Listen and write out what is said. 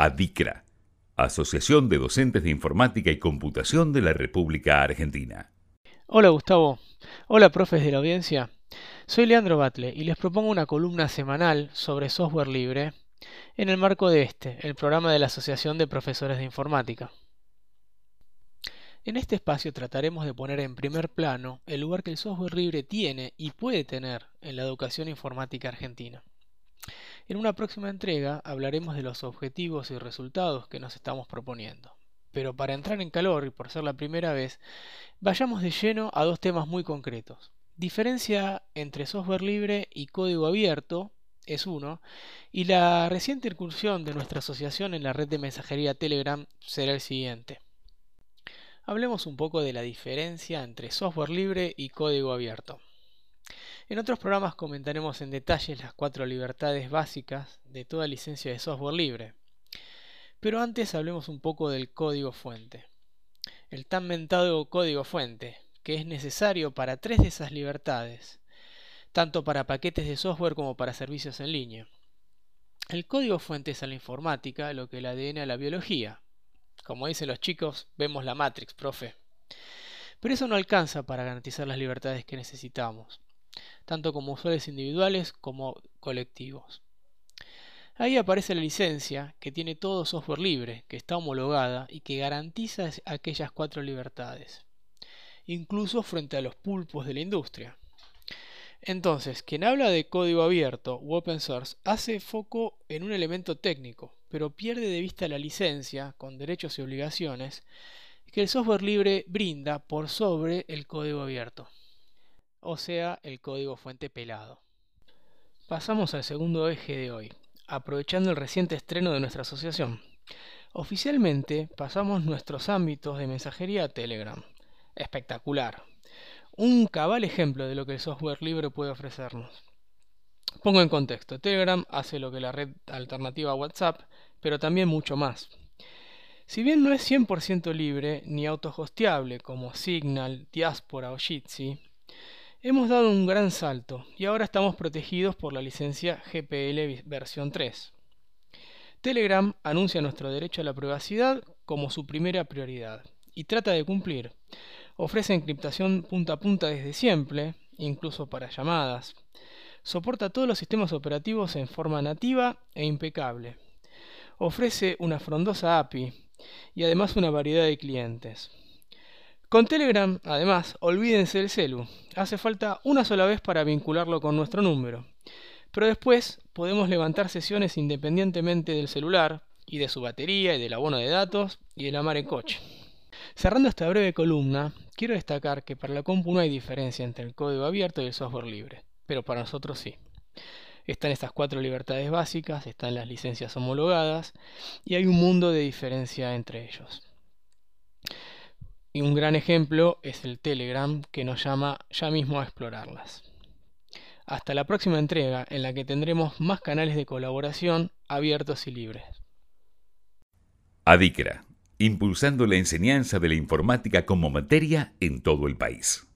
ADICRA, Asociación de Docentes de Informática y Computación de la República Argentina. Hola Gustavo, hola profes de la audiencia. Soy Leandro Batle y les propongo una columna semanal sobre software libre en el marco de este, el programa de la Asociación de Profesores de Informática. En este espacio trataremos de poner en primer plano el lugar que el software libre tiene y puede tener en la educación informática argentina. En una próxima entrega hablaremos de los objetivos y resultados que nos estamos proponiendo. Pero para entrar en calor y por ser la primera vez, vayamos de lleno a dos temas muy concretos. Diferencia entre software libre y código abierto es uno, y la reciente incursión de nuestra asociación en la red de mensajería Telegram será el siguiente. Hablemos un poco de la diferencia entre software libre y código abierto. En otros programas comentaremos en detalle las cuatro libertades básicas de toda licencia de software libre. Pero antes hablemos un poco del código fuente. El tan mentado código fuente, que es necesario para tres de esas libertades, tanto para paquetes de software como para servicios en línea. El código fuente es a la informática lo que el ADN a la biología. Como dicen los chicos, vemos la Matrix, profe. Pero eso no alcanza para garantizar las libertades que necesitamos tanto como usuarios individuales como colectivos. Ahí aparece la licencia, que tiene todo software libre, que está homologada y que garantiza aquellas cuatro libertades, incluso frente a los pulpos de la industria. Entonces, quien habla de código abierto u open source hace foco en un elemento técnico, pero pierde de vista la licencia, con derechos y obligaciones, que el software libre brinda por sobre el código abierto o sea, el código fuente pelado. Pasamos al segundo eje de hoy, aprovechando el reciente estreno de nuestra asociación. Oficialmente pasamos nuestros ámbitos de mensajería a Telegram. Espectacular. Un cabal ejemplo de lo que el software libre puede ofrecernos. Pongo en contexto, Telegram hace lo que la red alternativa a WhatsApp, pero también mucho más. Si bien no es 100% libre ni autohosteable como Signal, Diaspora o Jitsi, Hemos dado un gran salto y ahora estamos protegidos por la licencia GPL versión 3. Telegram anuncia nuestro derecho a la privacidad como su primera prioridad y trata de cumplir. Ofrece encriptación punta a punta desde siempre, incluso para llamadas. Soporta todos los sistemas operativos en forma nativa e impecable. Ofrece una frondosa API y además una variedad de clientes. Con Telegram, además, olvídense del celu. Hace falta una sola vez para vincularlo con nuestro número. Pero después podemos levantar sesiones independientemente del celular y de su batería y del abono de datos y de la mar en coche. Cerrando esta breve columna, quiero destacar que para la compu no hay diferencia entre el código abierto y el software libre, pero para nosotros sí. Están estas cuatro libertades básicas, están las licencias homologadas y hay un mundo de diferencia entre ellos. Y un gran ejemplo es el Telegram que nos llama ya mismo a explorarlas. Hasta la próxima entrega en la que tendremos más canales de colaboración abiertos y libres. Adicra, impulsando la enseñanza de la informática como materia en todo el país.